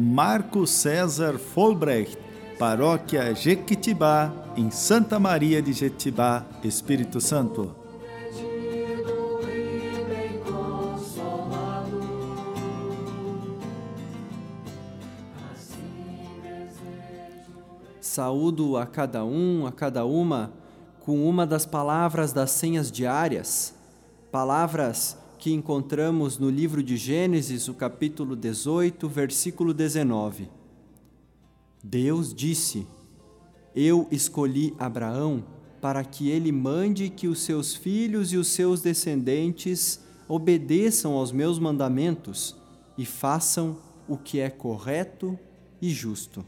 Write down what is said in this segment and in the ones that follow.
Marco César Folbrecht, paróquia Jequitibá, em Santa Maria de Jequitibá, Espírito Santo. Saúdo a cada um, a cada uma, com uma das palavras das senhas diárias, palavras que encontramos no livro de Gênesis, o capítulo 18, versículo 19. Deus disse: Eu escolhi Abraão para que ele mande que os seus filhos e os seus descendentes obedeçam aos meus mandamentos e façam o que é correto e justo.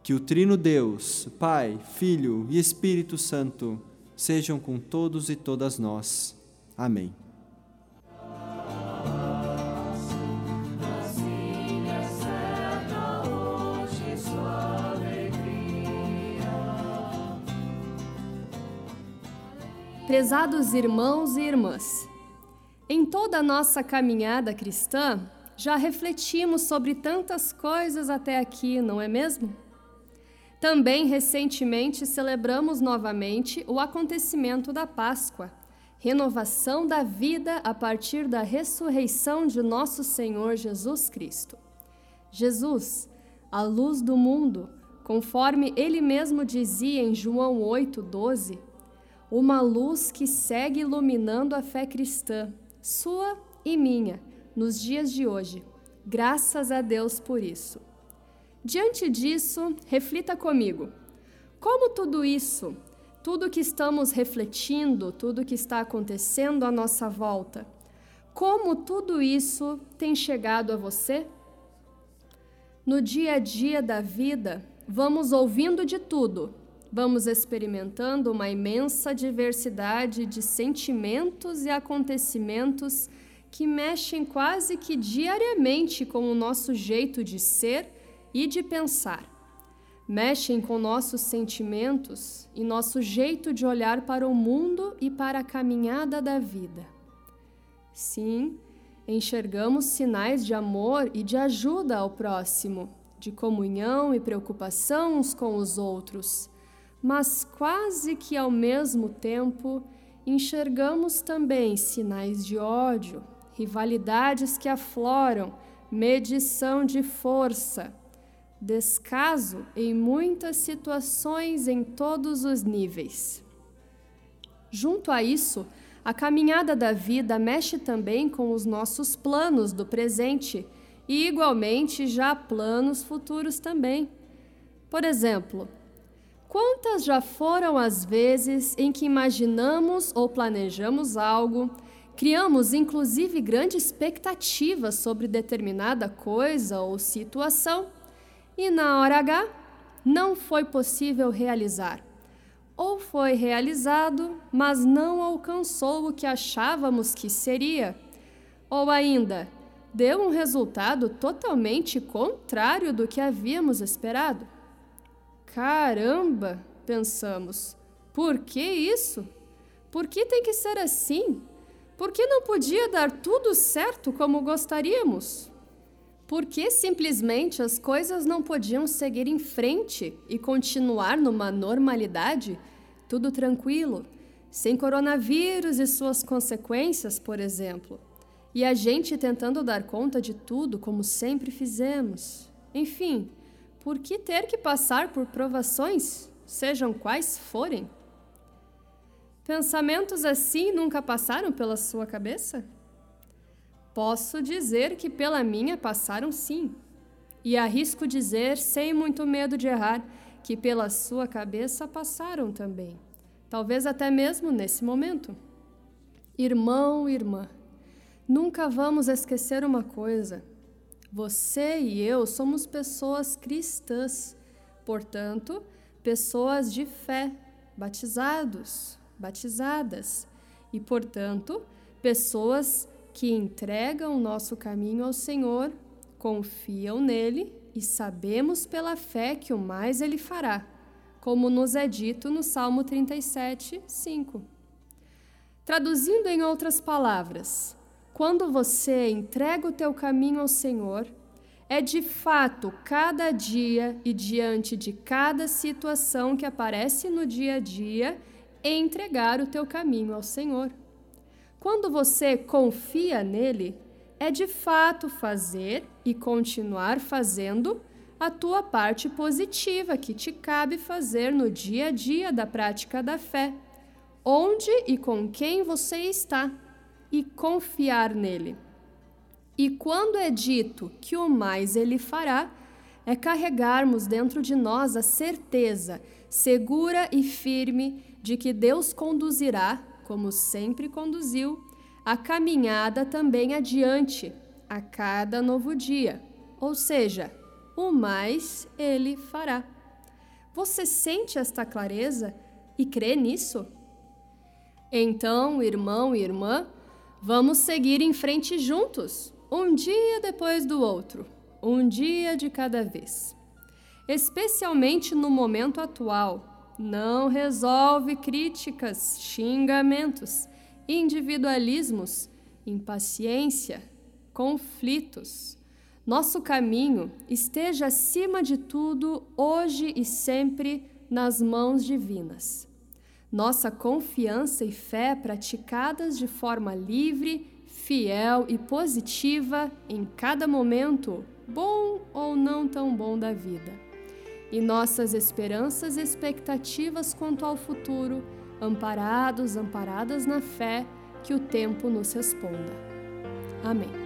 Que o Trino Deus, Pai, Filho e Espírito Santo sejam com todos e todas nós. Amém. Prezados irmãos e irmãs, em toda a nossa caminhada cristã, já refletimos sobre tantas coisas até aqui, não é mesmo? Também recentemente celebramos novamente o acontecimento da Páscoa, renovação da vida a partir da ressurreição de nosso Senhor Jesus Cristo. Jesus, a luz do mundo, conforme ele mesmo dizia em João 8:12, uma luz que segue iluminando a fé cristã, sua e minha, nos dias de hoje. Graças a Deus por isso. Diante disso, reflita comigo. Como tudo isso, tudo que estamos refletindo, tudo que está acontecendo à nossa volta, como tudo isso tem chegado a você? No dia a dia da vida, vamos ouvindo de tudo, vamos experimentando uma imensa diversidade de sentimentos e acontecimentos que mexem quase que diariamente com o nosso jeito de ser e de pensar. Mexem com nossos sentimentos e nosso jeito de olhar para o mundo e para a caminhada da vida. Sim, enxergamos sinais de amor e de ajuda ao próximo, de comunhão e preocupação uns com os outros mas quase que ao mesmo tempo enxergamos também sinais de ódio, rivalidades que afloram, medição de força, descaso em muitas situações em todos os níveis. Junto a isso, a caminhada da vida mexe também com os nossos planos do presente e, igualmente, já planos futuros também. Por exemplo, Quantas já foram as vezes em que imaginamos ou planejamos algo, criamos inclusive grande expectativa sobre determinada coisa ou situação e na hora H não foi possível realizar? Ou foi realizado, mas não alcançou o que achávamos que seria? Ou ainda, deu um resultado totalmente contrário do que havíamos esperado? Caramba, pensamos. Por que isso? Por que tem que ser assim? Por que não podia dar tudo certo como gostaríamos? Por que simplesmente as coisas não podiam seguir em frente e continuar numa normalidade, tudo tranquilo, sem coronavírus e suas consequências, por exemplo, e a gente tentando dar conta de tudo como sempre fizemos? Enfim, por que ter que passar por provações, sejam quais forem? Pensamentos assim nunca passaram pela sua cabeça? Posso dizer que pela minha passaram sim. E arrisco dizer, sem muito medo de errar, que pela sua cabeça passaram também. Talvez até mesmo nesse momento. Irmão, irmã, nunca vamos esquecer uma coisa Você e eu somos pessoas cristãs, portanto, pessoas de fé, batizados, batizadas, e, portanto, pessoas que entregam o nosso caminho ao Senhor, confiam nele e sabemos pela fé que o mais ele fará, como nos é dito no Salmo 37, 5. Traduzindo em outras palavras, quando você entrega o teu caminho ao Senhor, é de fato cada dia e diante de cada situação que aparece no dia a dia entregar o teu caminho ao Senhor. Quando você confia nele, é de fato fazer e continuar fazendo a tua parte positiva que te cabe fazer no dia a dia da prática da fé, onde e com quem você está, e confiar nele. E quando é dito que o mais ele fará, é carregarmos dentro de nós a certeza segura e firme de que Deus conduzirá, como sempre conduziu, a caminhada também adiante a cada novo dia, ou seja, o mais ele fará. Você sente esta clareza e crê nisso? Então, irmão e irmã, vamos seguir em frente juntos, um dia depois do outro, um dia de cada vez. Especialmente no momento atual, não resolve críticas, xingamentos individualismos, impaciência, conflitos. Nosso caminho esteja acima de tudo, hoje e sempre, nas mãos divinas. Nossa confiança e fé praticadas de forma livre, fiel e positiva em cada momento, bom ou não tão bom da vida. E nossas esperanças e expectativas quanto ao futuro amparados, amparadas na fé, que o tempo nos responda. Amém.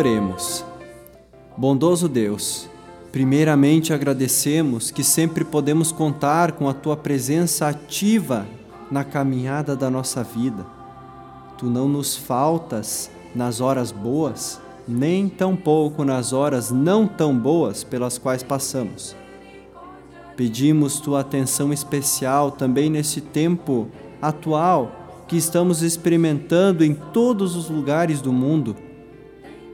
Oremos. Bondoso Deus, primeiramente agradecemos que sempre podemos contar com a tua presença ativa na caminhada da nossa vida. Tu não nos faltas nas horas boas, nem tampouco nas horas não tão boas pelas quais passamos. Pedimos tua atenção especial também nesse tempo atual que estamos experimentando em todos os lugares do mundo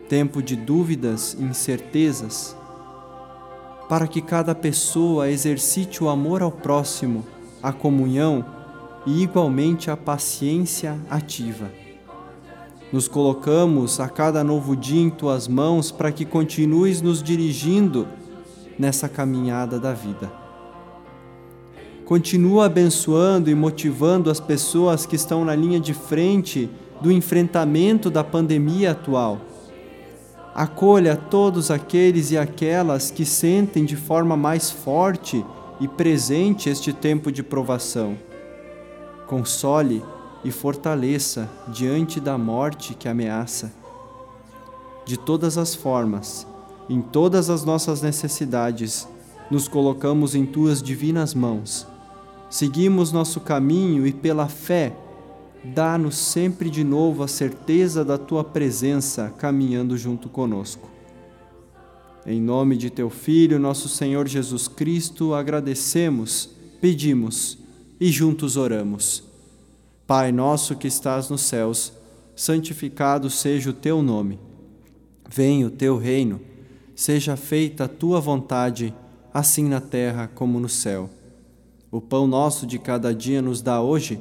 tempo de dúvidas e incertezas, para que cada pessoa exercite o amor ao próximo, a comunhão e igualmente a paciência ativa. Nos colocamos a cada novo dia em tuas mãos para que continues nos dirigindo nessa caminhada da vida. Continua abençoando e motivando as pessoas que estão na linha de frente do enfrentamento da pandemia atual acolha todos aqueles e aquelas que sentem de forma mais forte e presente este tempo de provação. Console e fortaleça diante da morte que ameaça. De todas as formas, em todas as nossas necessidades, nos colocamos em tuas divinas mãos. Seguimos nosso caminho e pela fé dá-nos sempre de novo a certeza da tua presença caminhando junto conosco. Em nome de teu Filho, nosso Senhor Jesus Cristo, agradecemos, pedimos e juntos oramos. Pai nosso que estás nos céus, santificado seja o teu nome. Venha o teu reino, seja feita a tua vontade, assim na terra como no céu. O pão nosso de cada dia nos dá hoje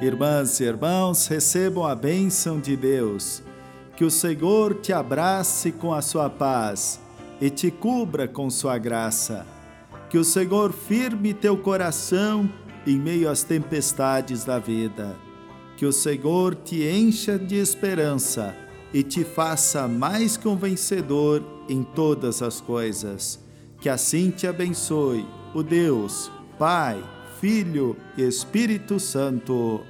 Irmãs e irmãos, recebam a bênção de Deus. Que o Senhor te abrace com a sua paz e te cubra com sua graça. Que o Senhor firme teu coração em meio às tempestades da vida. Que o Senhor te encha de esperança e te faça mais que um vencedor em todas as coisas. Que assim te abençoe o Deus, Pai, Filho e Espírito Santo.